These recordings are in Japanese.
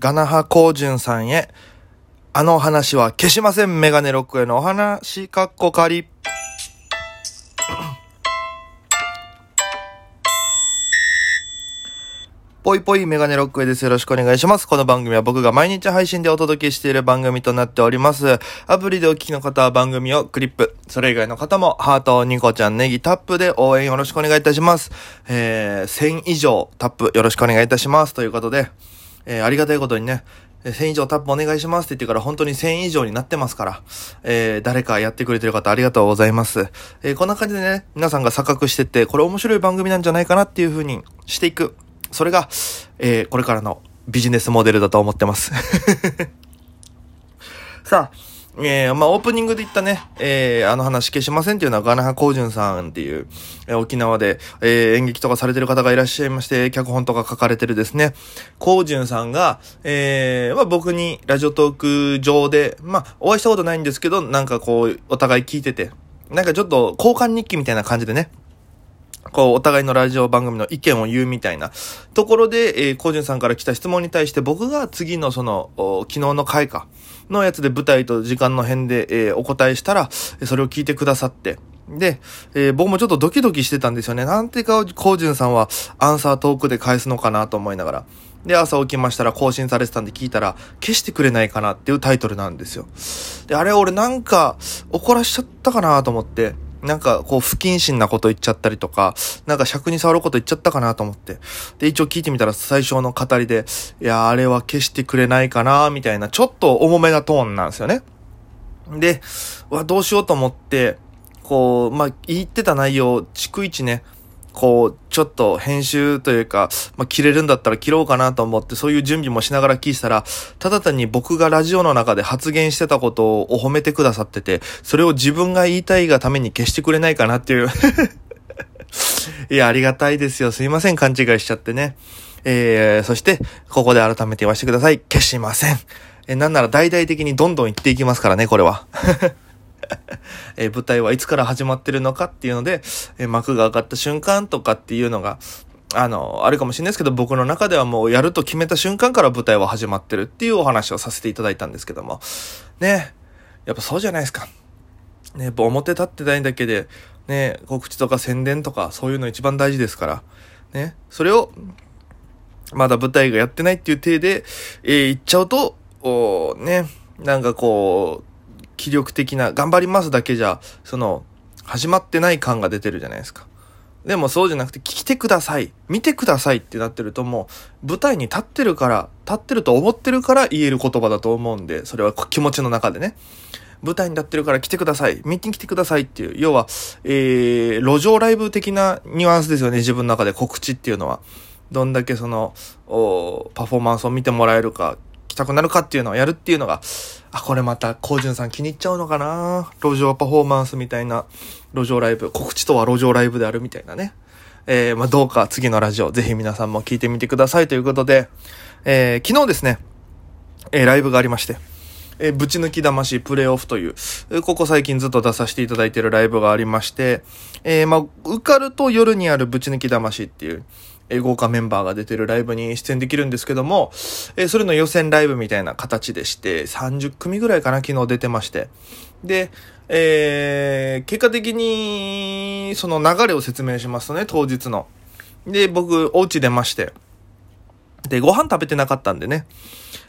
ガナハコウジュンさんへ、あの話は消しません。メガネロックへのお話、かっこ仮。ぽいぽいメガネロックへです。よろしくお願いします。この番組は僕が毎日配信でお届けしている番組となっております。アプリでお聞きの方は番組をクリップ、それ以外の方もハート、ニコちゃん、ネギ、タップで応援よろしくお願いいたします。えー、1000以上タップよろしくお願いいたします。ということで、えー、ありがたいことにね、1000以上タップお願いしますって言ってから本当に1000以上になってますから、えー、誰かやってくれてる方ありがとうございます。えー、こんな感じでね、皆さんが錯覚してって、これ面白い番組なんじゃないかなっていう風にしていく。それが、えー、これからのビジネスモデルだと思ってます。さあ、えー、まあ、オープニングで言ったね、えー、あの話消しませんっていうのはガナハコウジュンさんっていう、えー、沖縄で、えー、演劇とかされてる方がいらっしゃいまして、脚本とか書かれてるですね、コウジュンさんが、えー、まあ、僕にラジオトーク上で、まあ、お会いしたことないんですけど、なんかこう、お互い聞いてて、なんかちょっと交換日記みたいな感じでね、こう、お互いのラジオ番組の意見を言うみたいなところで、えー、コージュンさんから来た質問に対して僕が次のその、昨日の回か、のやつで舞台と時間の辺で、えー、お答えしたら、それを聞いてくださって、で、えー、僕もちょっとドキドキしてたんですよね。なんていうか、コージュンさんはアンサートークで返すのかなと思いながら。で、朝起きましたら更新されてたんで聞いたら、消してくれないかなっていうタイトルなんですよ。で、あれ俺なんか怒らしちゃったかなと思って。なんかこう不謹慎なこと言っちゃったりとか、なんか尺に触ること言っちゃったかなと思って。で、一応聞いてみたら最初の語りで、いや、あれは消してくれないかな、みたいな、ちょっと重めなトーンなんですよね。で、わ、どうしようと思って、こう、まあ、言ってた内容、逐一ね、こう、ちょっと編集というか、まあ、切れるんだったら切ろうかなと思って、そういう準備もしながら聞いたら、ただ単に僕がラジオの中で発言してたことを褒めてくださってて、それを自分が言いたいがために消してくれないかなっていう いや、ありがたいですよ。すいません、勘違いしちゃってね。えー、そして、ここで改めて言わせてください。消しません。え、なんなら大々的にどんどん言っていきますからね、これは。えー、舞台はいつから始まってるのかっていうので、えー、幕が上がった瞬間とかっていうのが、あの、あるかもしれないですけど、僕の中ではもうやると決めた瞬間から舞台は始まってるっていうお話をさせていただいたんですけども、ね、やっぱそうじゃないですか。ね、やっぱ表立ってないだけで、ね、告知とか宣伝とかそういうの一番大事ですから、ね、それを、まだ舞台がやってないっていう体で、えー、言っちゃうと、おね、なんかこう、気力的な、頑張りますだけじゃ、その、始まってない感が出てるじゃないですか。でもそうじゃなくて、聞いてください。見てくださいってなってるともう、舞台に立ってるから、立ってると思ってるから言える言葉だと思うんで、それは気持ちの中でね。舞台に立ってるから来てください。見に来てくださいっていう、要は、えー、路上ライブ的なニュアンスですよね、自分の中で告知っていうのは。どんだけその、パフォーマンスを見てもらえるか、来たくなるかっていうのをやるっていうのが、あ、これまた、コウジュンさん気に入っちゃうのかな。路上パフォーマンスみたいな、路上ライブ、告知とは路上ライブであるみたいなね。えー、まあ、どうか次のラジオ、ぜひ皆さんも聞いてみてください。ということで、えー、昨日ですね、えー、ライブがありまして、えー、ぶち抜き魂プレイオフという、ここ最近ずっと出させていただいているライブがありまして、えー、まあ、受かると夜にあるぶち抜き魂っていう、え豪華メンバーが出てるライブに出演できるんですけども、えそれの予選ライブみたいな形でして、30組ぐらいかな、昨日出てまして。で、えー、結果的に、その流れを説明しますとね、当日の。で、僕、お家出まして。で、ご飯食べてなかったんでね。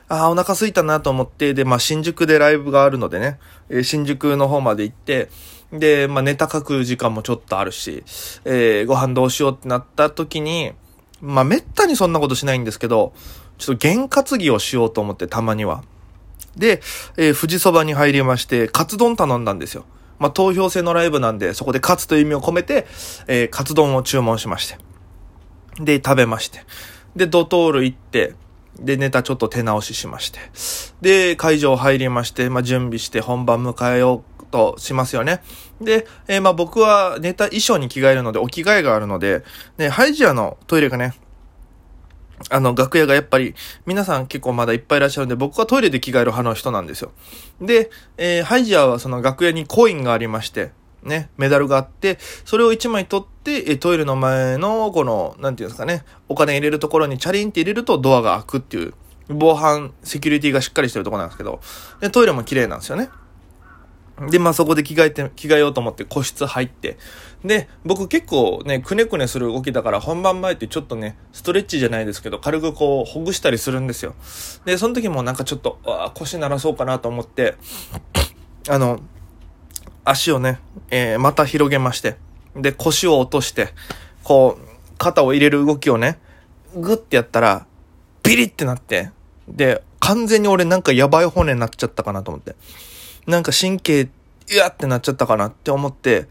ああ、お腹空いたなと思って、で、まあ、新宿でライブがあるのでね、え新宿の方まで行って、で、まあ、ネタ書く時間もちょっとあるし、えー、ご飯どうしようってなった時に、まあ、めったにそんなことしないんですけど、ちょっと験担ぎをしようと思って、たまには。で、えー、富士そばに入りまして、カツ丼頼んだんですよ。まあ、投票制のライブなんで、そこでカツという意味を込めて、えー、カツ丼を注文しまして。で、食べまして。で、ドトール行って、で、ネタちょっと手直ししまして。で、会場入りまして、まあ、準備して本番迎えようとしますよね。で、えー、まあ僕はネタ衣装に着替えるので、お着替えがあるので、ね、ハイジアのトイレがね、あの、楽屋がやっぱり、皆さん結構まだいっぱいいらっしゃるんで、僕はトイレで着替える派の人なんですよ。で、えー、ハイジアはその楽屋にコインがありまして、ね、メダルがあって、それを1枚取って、え、トイレの前の、この、なんていうんですかね、お金入れるところにチャリンって入れるとドアが開くっていう、防犯、セキュリティがしっかりしてるとこなんですけど、で、トイレも綺麗なんですよね。で、まあそこで着替えて、着替えようと思って個室入って。で、僕結構ね、くねくねする動きだから本番前ってちょっとね、ストレッチじゃないですけど、軽くこう、ほぐしたりするんですよ。で、その時もなんかちょっと、あ腰鳴らそうかなと思って、あの、足をね、えー、また広げまして、で、腰を落として、こう、肩を入れる動きをね、グッてやったら、ビリってなって、で、完全に俺なんかやばい骨になっちゃったかなと思って。なんか神経、うわってなっちゃったかなって思って、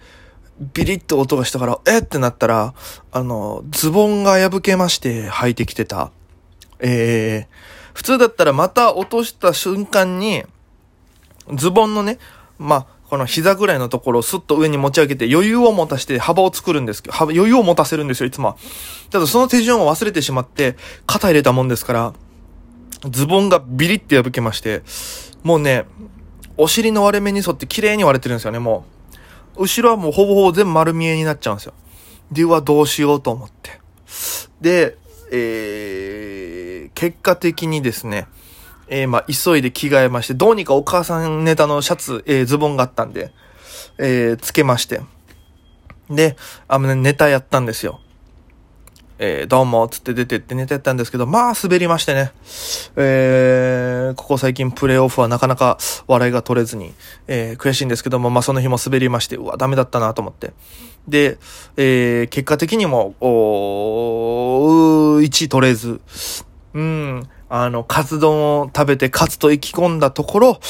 ビリッと音がしたから、えってなったら、あの、ズボンが破けまして履いてきてた。えー、普通だったらまた落とした瞬間に、ズボンのね、まあ、この膝ぐらいのところをスッと上に持ち上げて余裕を持たして幅を作るんですけど、余裕を持たせるんですよ、いつも。ただその手順を忘れてしまって、肩入れたもんですから、ズボンがビリって破けまして、もうね、お尻の割れ目に沿って綺麗に割れてるんですよね、もう。後ろはもうほぼほぼ全部丸見えになっちゃうんですよ。で、はどうしようと思って。で、えー、結果的にですね、えー、まあ、急いで着替えまして、どうにかお母さんネタのシャツ、えー、ズボンがあったんで、えー、つけまして。で、あのね、ネタやったんですよ。えー、どうも、つって出てってネタやったんですけど、まあ、滑りましてね。えー、ここ最近プレイオフはなかなか笑いが取れずに、えー、悔しいんですけども、まあ、その日も滑りまして、うわ、ダメだったなと思って。で、えー、結果的にも、おー、1位取れず、うん、あの、カツ丼を食べてカツと意気込んだところ、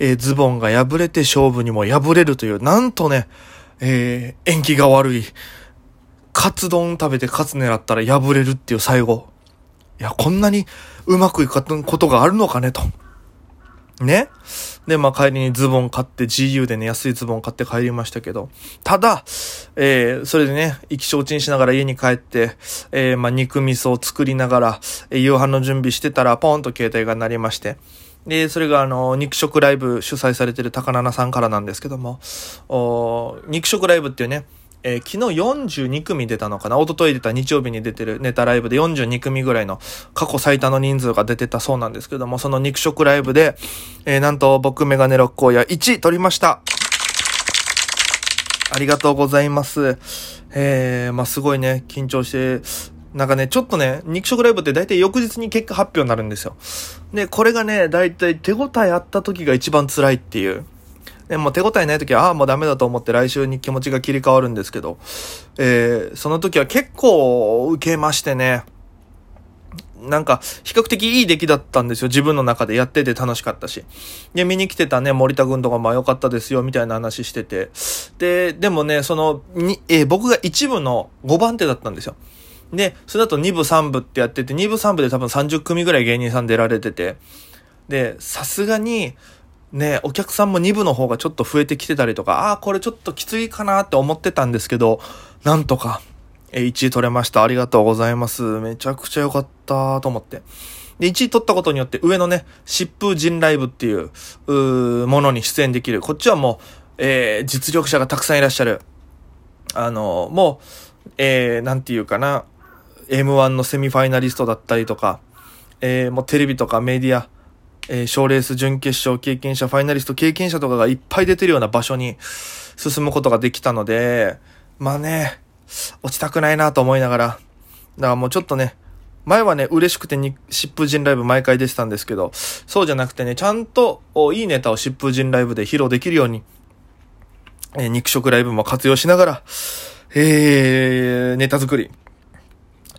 えー、ズボンが破れて勝負にも敗れるという、なんとね、えー、縁起が悪い、カツ丼食べてカツ狙ったら破れるっていう最後。いや、こんなにうまくいくことがあるのかねと。ね？で、まあ帰りにズボン買って GU でね、安いズボン買って帰りましたけど、ただ、えー、それでね、意気消沈しながら家に帰って、えー、まあ肉味噌を作りながら、えー、夕飯の準備してたら、ポンと携帯が鳴りまして、で、それがあの、肉食ライブ主催されてる高菜さんからなんですけども、お肉食ライブっていうね、えー、昨日42組出たのかな？一昨日出た日曜日に出てるネタライブで42組ぐらいの過去最多の人数が出てたそうなんですけども、その肉食ライブで、えー、なんと僕メガネ六甲や1位取りました。ありがとうございます。えー、まあ、すごいね、緊張して、なんかね、ちょっとね、肉食ライブって大体翌日に結果発表になるんですよ。で、これがね、大体手応えあった時が一番辛いっていう。でもう手応えない時は、ああ、もうダメだと思って来週に気持ちが切り替わるんですけど、えー、その時は結構受けましてね、なんか、比較的いい出来だったんですよ。自分の中でやってて楽しかったし。で、見に来てたね、森田君とかまあ良かったですよ、みたいな話してて。で、でもね、その、に、えー、僕が一部の5番手だったんですよ。で、それだと2部3部ってやってて、2部3部で多分30組ぐらい芸人さん出られてて。で、さすがに、ね、お客さんも2部の方がちょっと増えてきてたりとか、ああ、これちょっときついかなって思ってたんですけど、なんとか、え、1位取れました。ありがとうございます。めちゃくちゃ良かったと思って。で、1位取ったことによって上のね、疾風陣ライブっていう、うものに出演できる。こっちはもう、えー、実力者がたくさんいらっしゃる。あの、もう、えー、なんていうかな、M1 のセミファイナリストだったりとか、えー、もうテレビとかメディア、えー、賞レース準決勝経験者、ファイナリスト経験者とかがいっぱい出てるような場所に進むことができたので、まあね、落ちたくないなと思いながら、だからもうちょっとね、前はね、嬉しくてに、疾風陣ライブ毎回出てたんですけど、そうじゃなくてね、ちゃんといいネタを疾風陣ライブで披露できるように、えー、肉食ライブも活用しながら、えー、ネタ作り、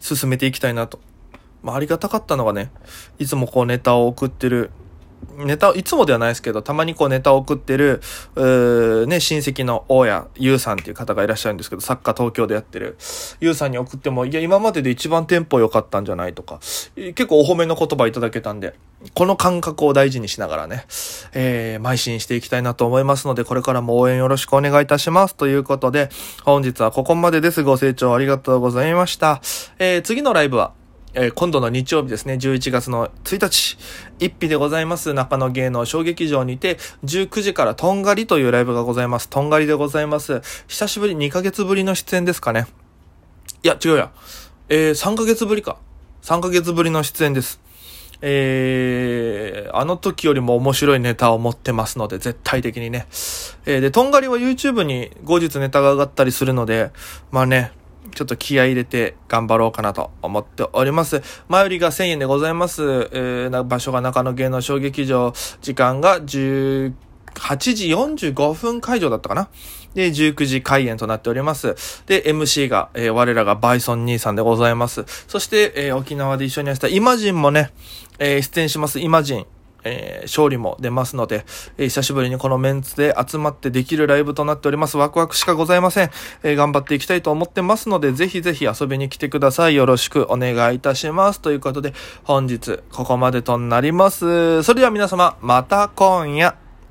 進めていきたいなと。まあ、ありがたかったのがね、いつもこうネタを送ってるネタ、いつもではないですけど、たまにこうネタを送ってる、うね、親戚の大家、ゆうさんっていう方がいらっしゃるんですけど、サッカー東京でやってる、ゆうさんに送っても、いや、今までで一番テンポ良かったんじゃないとか、結構お褒めの言葉いただけたんで、この感覚を大事にしながらね、えー、邁進していきたいなと思いますので、これからも応援よろしくお願いいたします。ということで、本日はここまでです。ご清聴ありがとうございました。えー、次のライブは、えー、今度の日曜日ですね、11月の1日、一日でございます、中野芸能小劇場にて、19時からとんがりというライブがございます。とんがりでございます。久しぶり、2ヶ月ぶりの出演ですかね。いや、違うや。えー、3ヶ月ぶりか。3ヶ月ぶりの出演です。えー、あの時よりも面白いネタを持ってますので、絶対的にね。えー、で、とんがりは YouTube に後日ネタが上がったりするので、まあね、ちょっと気合入れて頑張ろうかなと思っております。前売りが1000円でございます。えー、場所が中野芸能小劇場、時間が18時45分会場だったかな。で、19時開演となっております。で、MC が、えー、我らがバイソン兄さんでございます。そして、えー、沖縄で一緒にやったイマジンもね、えー、出演します。イマジン。えー、勝利も出ますので、えー、久しぶりにこのメンツで集まってできるライブとなっております。ワクワクしかございません。えー、頑張っていきたいと思ってますので、ぜひぜひ遊びに来てください。よろしくお願いいたします。ということで、本日ここまでとなります。それでは皆様、また今夜。